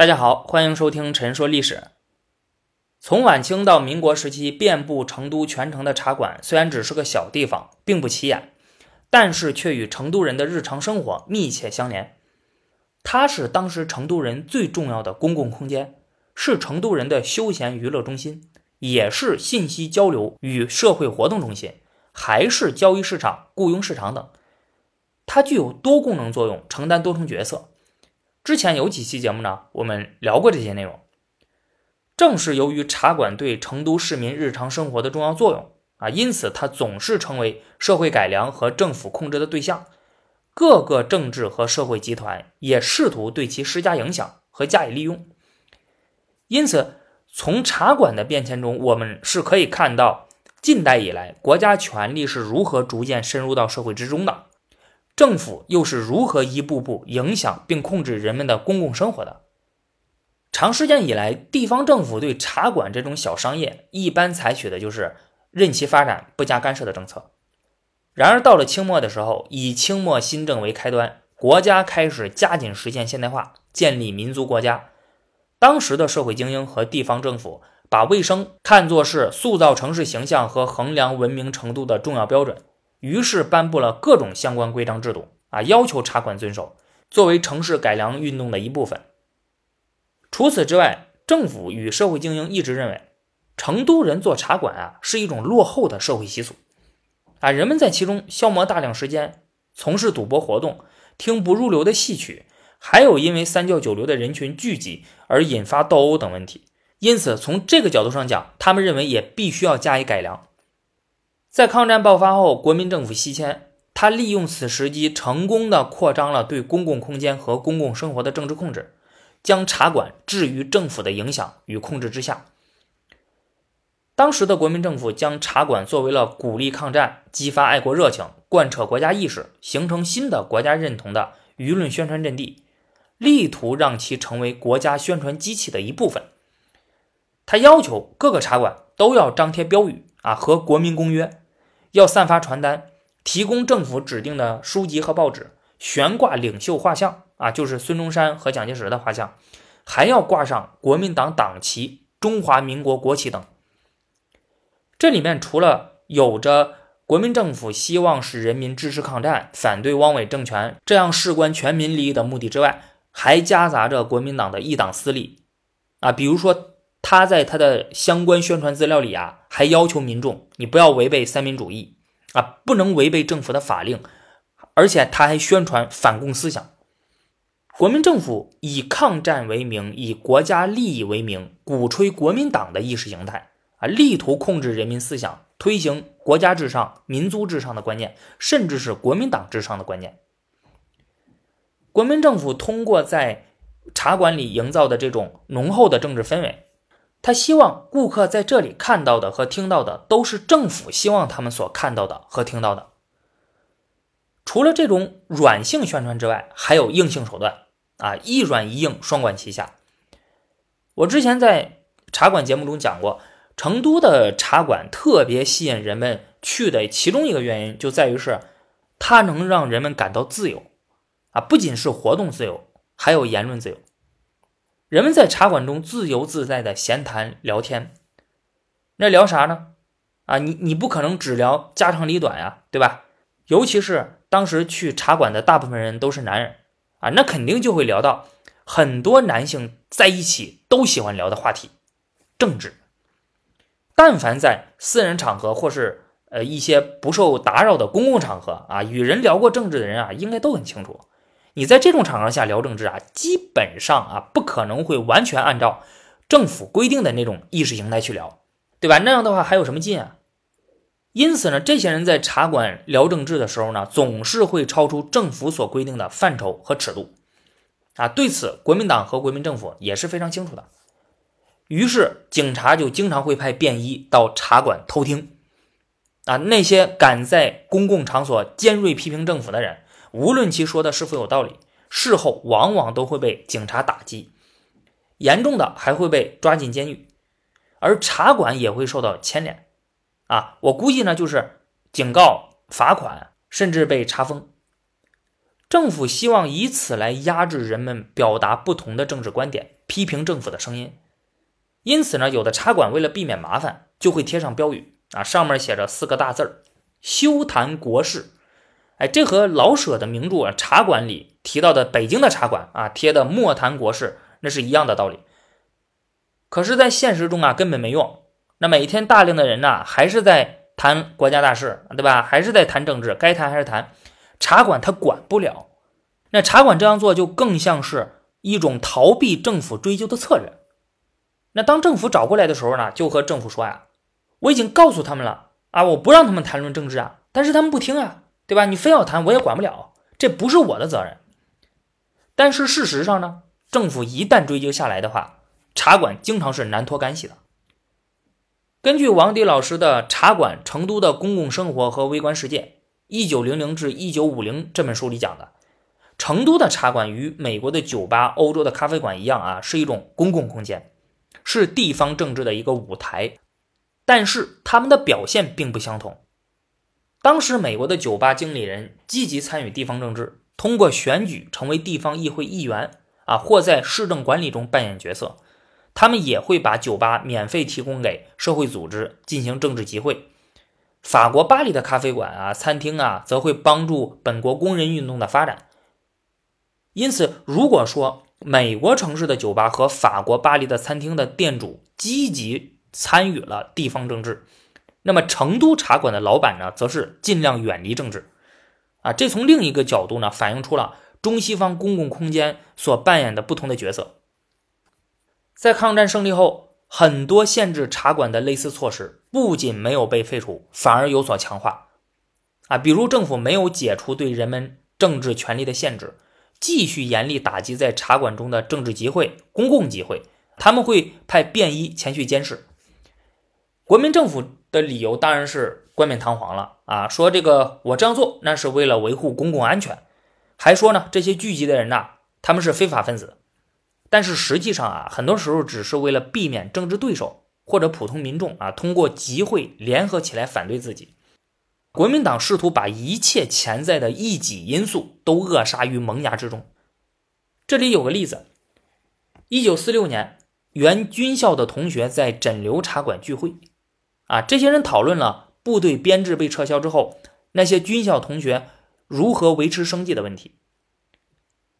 大家好，欢迎收听陈说历史。从晚清到民国时期，遍布成都全城的茶馆，虽然只是个小地方，并不起眼，但是却与成都人的日常生活密切相连。它是当时成都人最重要的公共空间，是成都人的休闲娱乐中心，也是信息交流与社会活动中心，还是交易市场、雇佣市场等。它具有多功能作用，承担多重角色。之前有几期节目呢，我们聊过这些内容。正是由于茶馆对成都市民日常生活的重要作用啊，因此它总是成为社会改良和政府控制的对象。各个政治和社会集团也试图对其施加影响和加以利用。因此，从茶馆的变迁中，我们是可以看到近代以来国家权力是如何逐渐深入到社会之中的。政府又是如何一步步影响并控制人们的公共生活的？长时间以来，地方政府对茶馆这种小商业一般采取的就是任其发展、不加干涉的政策。然而，到了清末的时候，以清末新政为开端，国家开始加紧实现现代化，建立民族国家。当时的社会精英和地方政府把卫生看作是塑造城市形象和衡量文明程度的重要标准。于是颁布了各种相关规章制度啊，要求茶馆遵守，作为城市改良运动的一部分。除此之外，政府与社会精英一直认为，成都人做茶馆啊是一种落后的社会习俗啊，人们在其中消磨大量时间，从事赌博活动，听不入流的戏曲，还有因为三教九流的人群聚集而引发斗殴等问题。因此，从这个角度上讲，他们认为也必须要加以改良。在抗战爆发后，国民政府西迁，他利用此时机，成功的扩张了对公共空间和公共生活的政治控制，将茶馆置于政府的影响与控制之下。当时的国民政府将茶馆作为了鼓励抗战、激发爱国热情、贯彻国家意识、形成新的国家认同的舆论宣传阵地，力图让其成为国家宣传机器的一部分。他要求各个茶馆都要张贴标语啊和国民公约。要散发传单，提供政府指定的书籍和报纸，悬挂领袖画像啊，就是孙中山和蒋介石的画像，还要挂上国民党党旗、中华民国国旗等。这里面除了有着国民政府希望使人民支持抗战、反对汪伪政权这样事关全民利益的目的之外，还夹杂着国民党的一党私利啊，比如说。他在他的相关宣传资料里啊，还要求民众你不要违背三民主义啊，不能违背政府的法令，而且他还宣传反共思想。国民政府以抗战为名，以国家利益为名，鼓吹国民党的意识形态啊，力图控制人民思想，推行国家至上、民族至上的观念，甚至是国民党至上的观念。国民政府通过在茶馆里营造的这种浓厚的政治氛围。他希望顾客在这里看到的和听到的都是政府希望他们所看到的和听到的。除了这种软性宣传之外，还有硬性手段啊，一软一硬双管齐下。我之前在茶馆节目中讲过，成都的茶馆特别吸引人们去的其中一个原因就在于是它能让人们感到自由啊，不仅是活动自由，还有言论自由。人们在茶馆中自由自在的闲谈聊天，那聊啥呢？啊，你你不可能只聊家长里短呀，对吧？尤其是当时去茶馆的大部分人都是男人啊，那肯定就会聊到很多男性在一起都喜欢聊的话题——政治。但凡在私人场合或是呃一些不受打扰的公共场合啊，与人聊过政治的人啊，应该都很清楚。你在这种场合下聊政治啊，基本上啊不可能会完全按照政府规定的那种意识形态去聊，对吧？那样的话还有什么劲啊？因此呢，这些人在茶馆聊政治的时候呢，总是会超出政府所规定的范畴和尺度啊。对此，国民党和国民政府也是非常清楚的。于是，警察就经常会派便衣到茶馆偷听啊。那些敢在公共场所尖锐批评政府的人。无论其说的是否有道理，事后往往都会被警察打击，严重的还会被抓进监狱，而茶馆也会受到牵连。啊，我估计呢，就是警告、罚款，甚至被查封。政府希望以此来压制人们表达不同的政治观点、批评政府的声音。因此呢，有的茶馆为了避免麻烦，就会贴上标语啊，上面写着四个大字儿：“休谈国事。”哎，这和老舍的名著《啊茶馆》里提到的北京的茶馆啊贴的“莫谈国事”那是一样的道理。可是，在现实中啊，根本没用。那每天大量的人呢，还是在谈国家大事，对吧？还是在谈政治，该谈还是谈。茶馆他管不了。那茶馆这样做，就更像是一种逃避政府追究的策略。那当政府找过来的时候呢，就和政府说呀：“我已经告诉他们了啊，我不让他们谈论政治啊，但是他们不听啊，对吧？你非要谈，我也管不了，这不是我的责任。”但是事实上呢，政府一旦追究下来的话，茶馆经常是难脱干系的。根据王迪老师的《茶馆：成都的公共生活和微观世界》（一九零零至一九五零）这本书里讲的，成都的茶馆与美国的酒吧、欧洲的咖啡馆一样啊，是一种公共空间。是地方政治的一个舞台，但是他们的表现并不相同。当时，美国的酒吧经理人积极参与地方政治，通过选举成为地方议会议员啊，或在市政管理中扮演角色。他们也会把酒吧免费提供给社会组织进行政治集会。法国巴黎的咖啡馆啊、餐厅啊，则会帮助本国工人运动的发展。因此，如果说，美国城市的酒吧和法国巴黎的餐厅的店主积极参与了地方政治，那么成都茶馆的老板呢，则是尽量远离政治。啊，这从另一个角度呢，反映出了中西方公共空间所扮演的不同的角色。在抗战胜利后，很多限制茶馆的类似措施不仅没有被废除，反而有所强化。啊，比如政府没有解除对人们政治权利的限制。继续严厉打击在茶馆中的政治集会、公共集会，他们会派便衣前去监视。国民政府的理由当然是冠冕堂皇了啊，说这个我这样做那是为了维护公共安全，还说呢这些聚集的人呐他们是非法分子。但是实际上啊，很多时候只是为了避免政治对手或者普通民众啊通过集会联合起来反对自己。国民党试图把一切潜在的异己因素都扼杀于萌芽之中。这里有个例子：一九四六年，原军校的同学在枕流茶馆聚会，啊，这些人讨论了部队编制被撤销之后，那些军校同学如何维持生计的问题。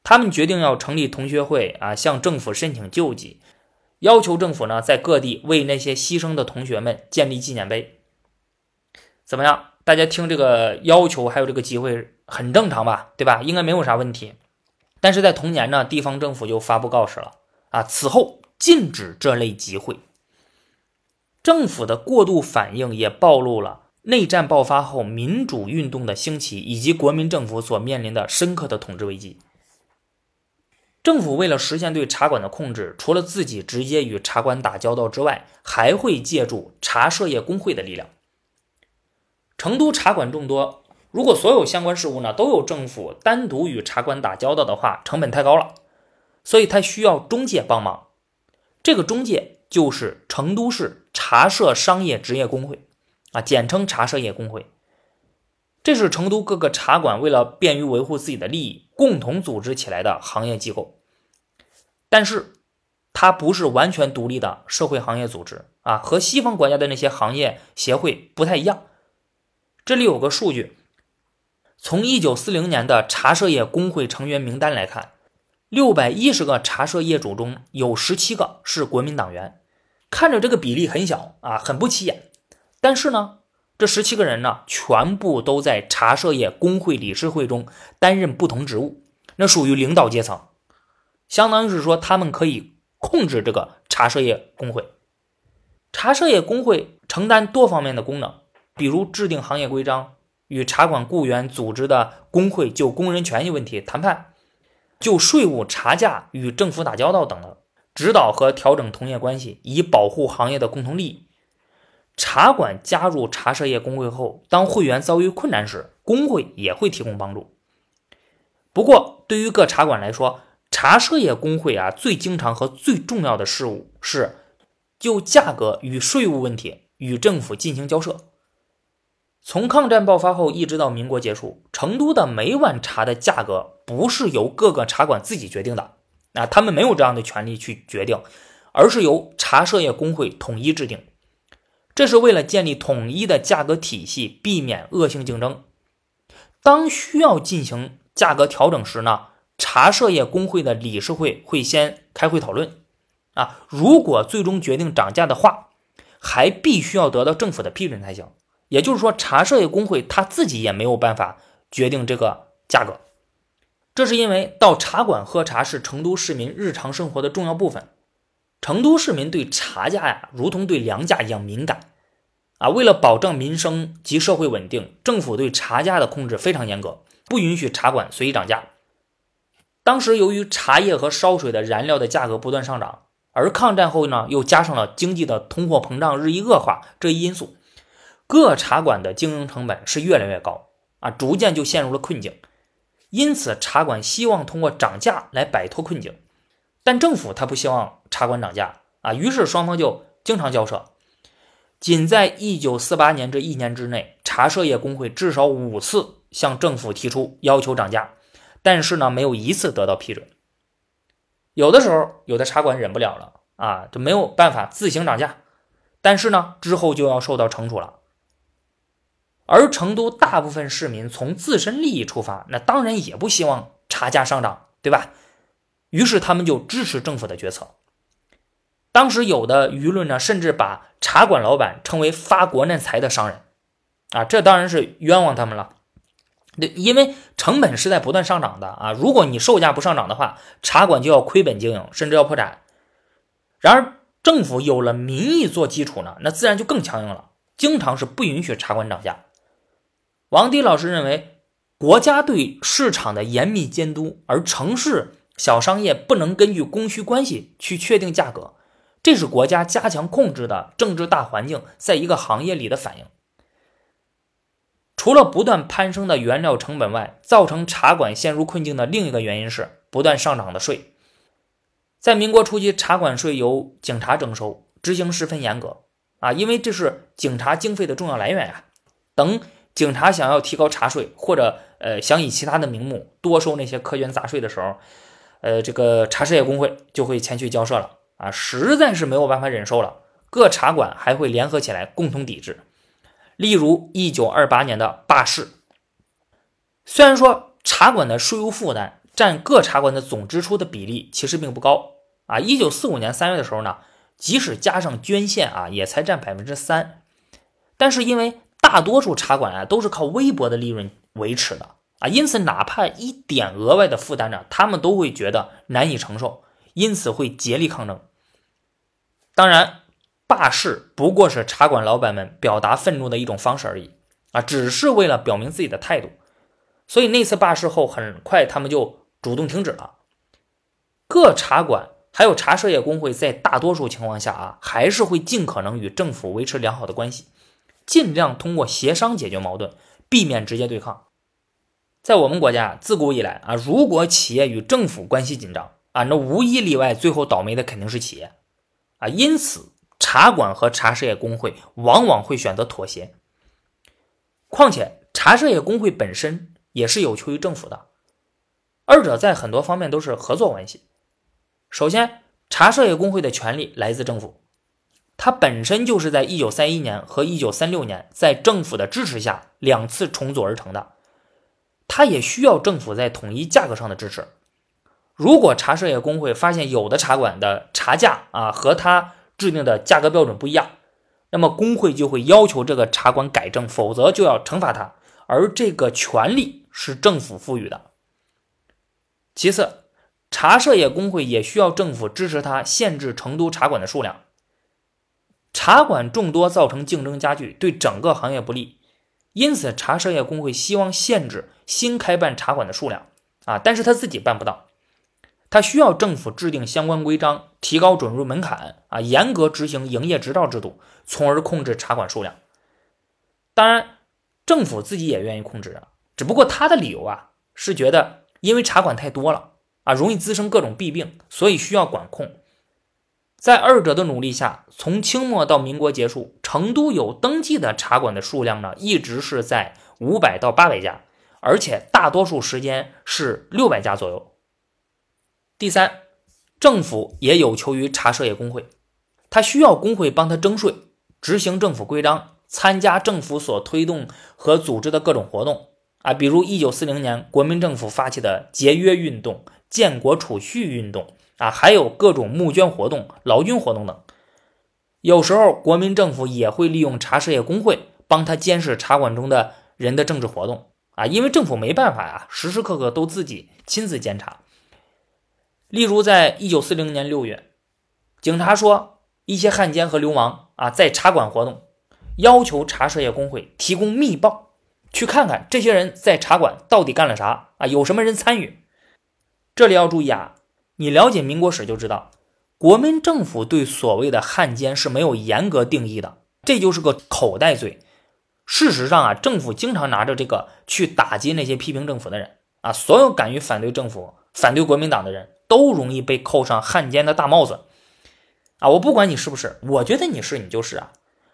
他们决定要成立同学会，啊，向政府申请救济，要求政府呢在各地为那些牺牲的同学们建立纪念碑。怎么样？大家听这个要求，还有这个机会，很正常吧？对吧？应该没有啥问题。但是在同年呢，地方政府就发布告示了啊，此后禁止这类集会。政府的过度反应也暴露了内战爆发后民主运动的兴起，以及国民政府所面临的深刻的统治危机。政府为了实现对茶馆的控制，除了自己直接与茶馆打交道之外，还会借助茶社业工会的力量。成都茶馆众多，如果所有相关事务呢都有政府单独与茶馆打交道的话，成本太高了，所以他需要中介帮忙。这个中介就是成都市茶社商业职业工会，啊，简称茶社业工会。这是成都各个茶馆为了便于维护自己的利益，共同组织起来的行业机构。但是，它不是完全独立的社会行业组织啊，和西方国家的那些行业协会不太一样。这里有个数据，从一九四零年的茶社业工会成员名单来看，六百一十个茶社业主中有十七个是国民党员。看着这个比例很小啊，很不起眼。但是呢，这十七个人呢，全部都在茶社业工会理事会中担任不同职务，那属于领导阶层，相当于是说他们可以控制这个茶社业工会。茶社业工会承担多方面的功能。比如制定行业规章，与茶馆雇员组织的工会就工人权益问题谈判，就税务茶价与政府打交道等等，指导和调整同业关系，以保护行业的共同利益。茶馆加入茶社业工会后，当会员遭遇困难时，工会也会提供帮助。不过，对于各茶馆来说，茶社业工会啊，最经常和最重要的事务是就价格与税务问题与政府进行交涉。从抗战爆发后一直到民国结束，成都的每碗茶的价格不是由各个茶馆自己决定的，啊，他们没有这样的权利去决定，而是由茶社业工会统一制定。这是为了建立统一的价格体系，避免恶性竞争。当需要进行价格调整时呢，茶社业工会的理事会会先开会讨论。啊，如果最终决定涨价的话，还必须要得到政府的批准才行。也就是说，茶社业工会他自己也没有办法决定这个价格。这是因为到茶馆喝茶是成都市民日常生活的重要部分。成都市民对茶价呀，如同对粮价一样敏感。啊，为了保证民生及社会稳定，政府对茶价的控制非常严格，不允许茶馆随意涨价。当时由于茶叶和烧水的燃料的价格不断上涨。而抗战后呢，又加上了经济的通货膨胀日益恶化这一因素，各茶馆的经营成本是越来越高啊，逐渐就陷入了困境。因此，茶馆希望通过涨价来摆脱困境，但政府他不希望茶馆涨价啊，于是双方就经常交涉。仅在1948年这一年之内，茶社业工会至少五次向政府提出要求涨价，但是呢，没有一次得到批准。有的时候，有的茶馆忍不了了啊，就没有办法自行涨价，但是呢，之后就要受到惩处了。而成都大部分市民从自身利益出发，那当然也不希望茶价上涨，对吧？于是他们就支持政府的决策。当时有的舆论呢，甚至把茶馆老板称为发国难财的商人，啊，这当然是冤枉他们了。对，因为成本是在不断上涨的啊！如果你售价不上涨的话，茶馆就要亏本经营，甚至要破产。然而，政府有了民意做基础呢，那自然就更强硬了，经常是不允许茶馆涨价。王迪老师认为，国家对市场的严密监督，而城市小商业不能根据供需关系去确定价格，这是国家加强控制的政治大环境在一个行业里的反应。除了不断攀升的原料成本外，造成茶馆陷入困境的另一个原因是不断上涨的税。在民国初期，茶馆税由警察征收，执行十分严格啊，因为这是警察经费的重要来源呀。等警察想要提高茶税，或者呃想以其他的名目多收那些苛捐杂税的时候，呃，这个茶社业工会就会前去交涉了啊，实在是没有办法忍受了，各茶馆还会联合起来共同抵制。例如，一九二八年的罢市，虽然说茶馆的税务负担占各茶馆的总支出的比例其实并不高啊。一九四五年三月的时候呢，即使加上捐献啊，也才占百分之三。但是因为大多数茶馆啊都是靠微薄的利润维持的啊，因此哪怕一点额外的负担呢，他们都会觉得难以承受，因此会竭力抗争。当然。罢市不过是茶馆老板们表达愤怒的一种方式而已啊，只是为了表明自己的态度。所以那次罢市后，很快他们就主动停止了。各茶馆还有茶社业工会在大多数情况下啊，还是会尽可能与政府维持良好的关系，尽量通过协商解决矛盾，避免直接对抗。在我们国家自古以来啊，如果企业与政府关系紧张啊，那无一例外，最后倒霉的肯定是企业啊，因此。茶馆和茶社业工会往往会选择妥协，况且茶社业工会本身也是有求于政府的，二者在很多方面都是合作关系。首先，茶社业工会的权利来自政府，它本身就是在一九三一年和一九三六年在政府的支持下两次重组而成的，它也需要政府在统一价格上的支持。如果茶社业工会发现有的茶馆的茶价啊和它制定的价格标准不一样，那么工会就会要求这个茶馆改正，否则就要惩罚他。而这个权利是政府赋予的。其次，茶社业工会也需要政府支持他限制成都茶馆的数量。茶馆众多造成竞争加剧，对整个行业不利，因此茶社业工会希望限制新开办茶馆的数量啊，但是他自己办不到。他需要政府制定相关规章，提高准入门槛啊，严格执行营业执照制度，从而控制茶馆数量。当然，政府自己也愿意控制啊，只不过他的理由啊是觉得因为茶馆太多了啊，容易滋生各种弊病，所以需要管控。在二者的努力下，从清末到民国结束，成都有登记的茶馆的数量呢，一直是在五百到八百家，而且大多数时间是六百家左右。第三，政府也有求于茶社业工会，他需要工会帮他征税、执行政府规章、参加政府所推动和组织的各种活动啊，比如一九四零年国民政府发起的节约运动、建国储蓄运动。啊，还有各种募捐活动、劳军活动等。有时候，国民政府也会利用茶社业工会帮他监视茶馆中的人的政治活动。啊，因为政府没办法呀，时时刻刻都自己亲自监察。例如，在一九四零年六月，警察说一些汉奸和流氓啊在茶馆活动，要求茶社业工会提供密报，去看看这些人在茶馆到底干了啥啊，有什么人参与。这里要注意啊。你了解民国史就知道，国民政府对所谓的汉奸是没有严格定义的，这就是个口袋罪。事实上啊，政府经常拿着这个去打击那些批评政府的人啊，所有敢于反对政府、反对国民党的人都容易被扣上汉奸的大帽子。啊，我不管你是不是，我觉得你是你就是啊。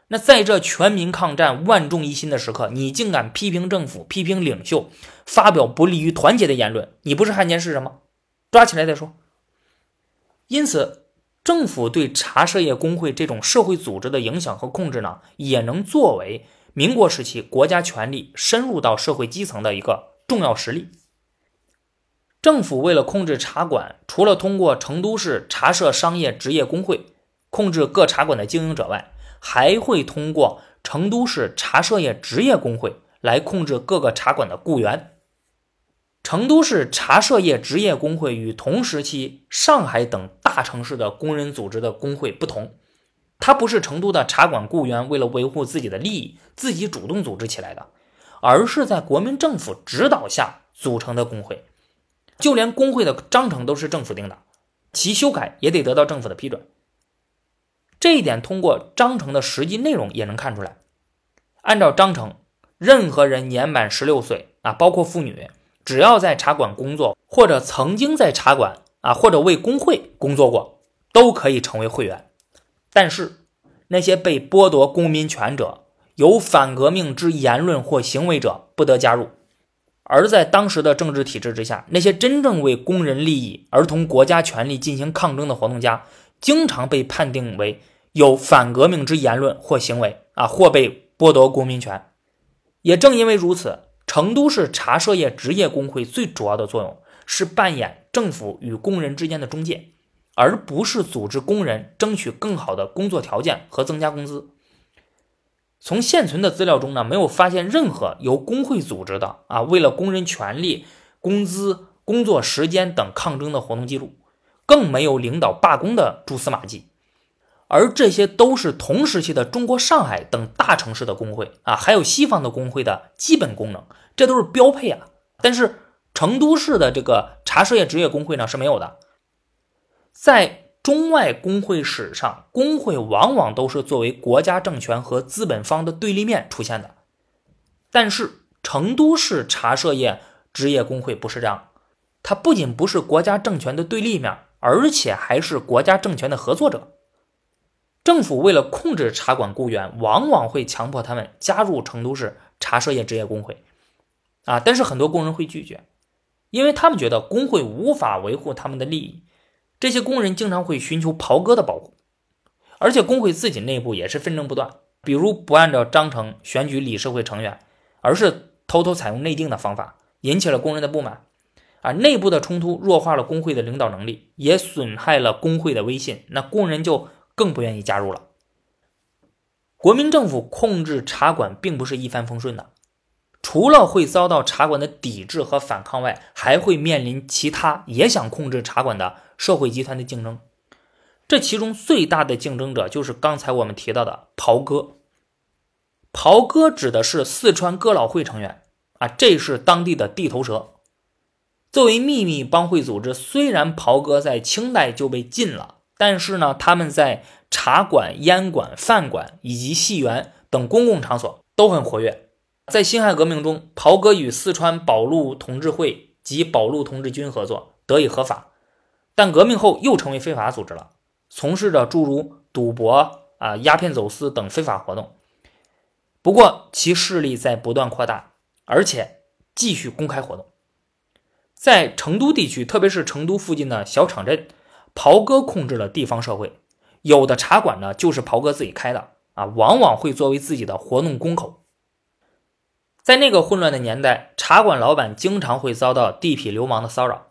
那在这全民抗战、万众一心的时刻，你竟敢批评政府、批评领袖，发表不利于团结的言论，你不是汉奸是什么？抓起来再说。因此，政府对茶社业工会这种社会组织的影响和控制呢，也能作为民国时期国家权力深入到社会基层的一个重要实例。政府为了控制茶馆，除了通过成都市茶社商业职业工会控制各茶馆的经营者外，还会通过成都市茶社业职业工会来控制各个茶馆的雇员。成都市茶社业职业工会与同时期上海等大城市的工人组织的工会不同，它不是成都的茶馆雇员为了维护自己的利益自己主动组织起来的，而是在国民政府指导下组成的工会，就连工会的章程都是政府定的，其修改也得得到政府的批准。这一点通过章程的实际内容也能看出来。按照章程，任何人年满十六岁啊，包括妇女。只要在茶馆工作，或者曾经在茶馆啊，或者为工会工作过，都可以成为会员。但是，那些被剥夺公民权者、有反革命之言论或行为者不得加入。而在当时的政治体制之下，那些真正为工人利益而同国家权力进行抗争的活动家，经常被判定为有反革命之言论或行为啊，或被剥夺公民权。也正因为如此。成都市茶社业职业工会最主要的作用是扮演政府与工人之间的中介，而不是组织工人争取更好的工作条件和增加工资。从现存的资料中呢，没有发现任何由工会组织的啊为了工人权利、工资、工作时间等抗争的活动记录，更没有领导罢工的蛛丝马迹。而这些都是同时期的中国上海等大城市的工会啊，还有西方的工会的基本功能，这都是标配啊。但是成都市的这个茶社业职业工会呢是没有的。在中外工会史上，工会往往都是作为国家政权和资本方的对立面出现的。但是成都市茶社业职业工会不是这样，它不仅不是国家政权的对立面，而且还是国家政权的合作者。政府为了控制茶馆雇员，往往会强迫他们加入成都市茶社业职业工会，啊，但是很多工人会拒绝，因为他们觉得工会无法维护他们的利益。这些工人经常会寻求袍哥的保护，而且工会自己内部也是纷争不断，比如不按照章程选举理事会成员，而是偷偷采用内定的方法，引起了工人的不满。啊，内部的冲突弱化了工会的领导能力，也损害了工会的威信。那工人就。更不愿意加入了。国民政府控制茶馆并不是一帆风顺的，除了会遭到茶馆的抵制和反抗外，还会面临其他也想控制茶馆的社会集团的竞争。这其中最大的竞争者就是刚才我们提到的袍哥。袍哥指的是四川哥老会成员啊，这是当地的地头蛇。作为秘密帮会组织，虽然袍哥在清代就被禁了。但是呢，他们在茶馆、烟馆、饭馆以及戏园等公共场所都很活跃。在辛亥革命中，袍哥与四川保路同志会及保路同志军合作，得以合法。但革命后又成为非法组织了。从事着诸如赌博啊、鸦片走私等非法活动。不过，其势力在不断扩大，而且继续公开活动。在成都地区，特别是成都附近的小场镇，袍哥控制了地方社会。有的茶馆呢，就是袍哥自己开的啊，往往会作为自己的活动公口。在那个混乱的年代，茶馆老板经常会遭到地痞流氓的骚扰，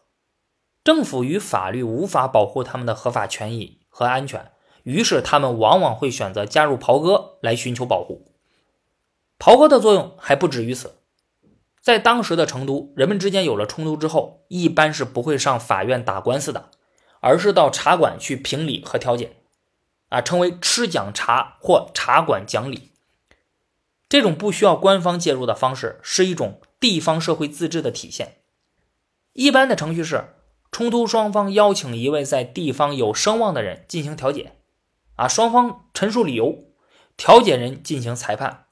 政府与法律无法保护他们的合法权益和安全，于是他们往往会选择加入袍哥来寻求保护。袍哥的作用还不止于此，在当时的成都，人们之间有了冲突之后，一般是不会上法院打官司的，而是到茶馆去评理和调解。啊，称为吃讲茶或茶馆讲理，这种不需要官方介入的方式，是一种地方社会自治的体现。一般的程序是，冲突双方邀请一位在地方有声望的人进行调解，啊，双方陈述理由，调解人进行裁判，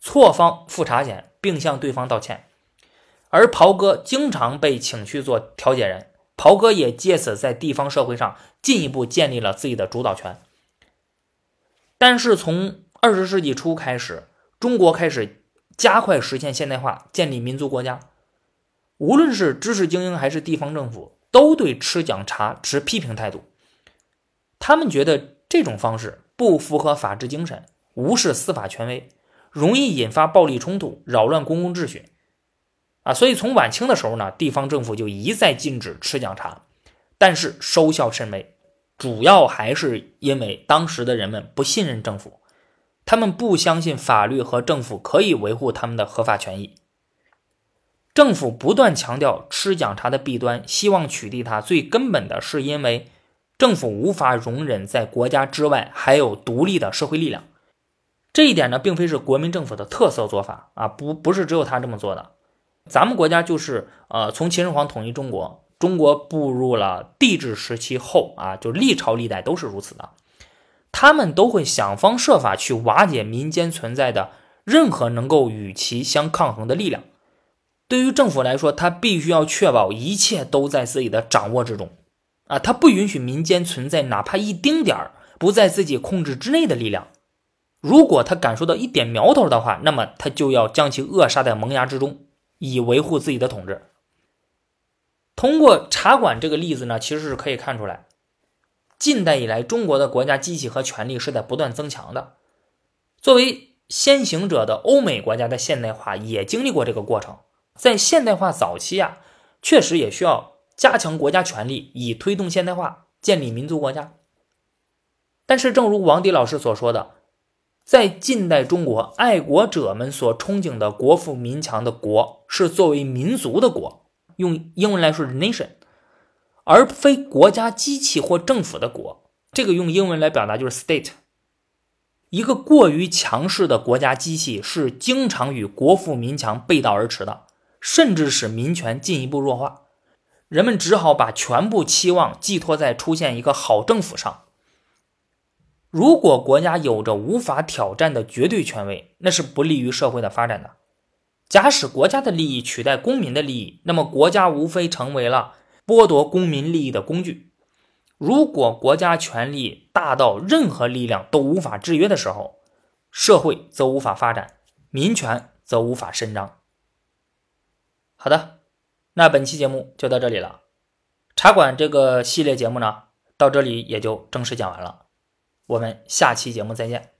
错方付茶钱，并向对方道歉。而袍哥经常被请去做调解人，袍哥也借此在地方社会上进一步建立了自己的主导权。但是从二十世纪初开始，中国开始加快实现现代化，建立民族国家。无论是知识精英还是地方政府，都对吃讲茶持批评态度。他们觉得这种方式不符合法治精神，无视司法权威，容易引发暴力冲突，扰乱公共秩序。啊，所以从晚清的时候呢，地方政府就一再禁止吃讲茶，但是收效甚微。主要还是因为当时的人们不信任政府，他们不相信法律和政府可以维护他们的合法权益。政府不断强调吃讲茶的弊端，希望取缔它，最根本的是因为政府无法容忍在国家之外还有独立的社会力量。这一点呢，并非是国民政府的特色做法啊，不不是只有他这么做的。咱们国家就是呃，从秦始皇统一中国。中国步入了帝制时期后啊，就历朝历代都是如此的，他们都会想方设法去瓦解民间存在的任何能够与其相抗衡的力量。对于政府来说，他必须要确保一切都在自己的掌握之中啊，他不允许民间存在哪怕一丁点儿不在自己控制之内的力量。如果他感受到一点苗头的话，那么他就要将其扼杀在萌芽之中，以维护自己的统治。通过茶馆这个例子呢，其实是可以看出来，近代以来中国的国家机器和权力是在不断增强的。作为先行者的欧美国家的现代化也经历过这个过程。在现代化早期啊，确实也需要加强国家权力，以推动现代化，建立民族国家。但是，正如王迪老师所说的，在近代中国，爱国者们所憧憬的国富民强的国，是作为民族的国。用英文来说是 nation，而非国家机器或政府的国。这个用英文来表达就是 state。一个过于强势的国家机器是经常与国富民强背道而驰的，甚至使民权进一步弱化。人们只好把全部期望寄托在出现一个好政府上。如果国家有着无法挑战的绝对权威，那是不利于社会的发展的。假使国家的利益取代公民的利益，那么国家无非成为了剥夺公民利益的工具。如果国家权力大到任何力量都无法制约的时候，社会则无法发展，民权则无法伸张。好的，那本期节目就到这里了。茶馆这个系列节目呢，到这里也就正式讲完了。我们下期节目再见。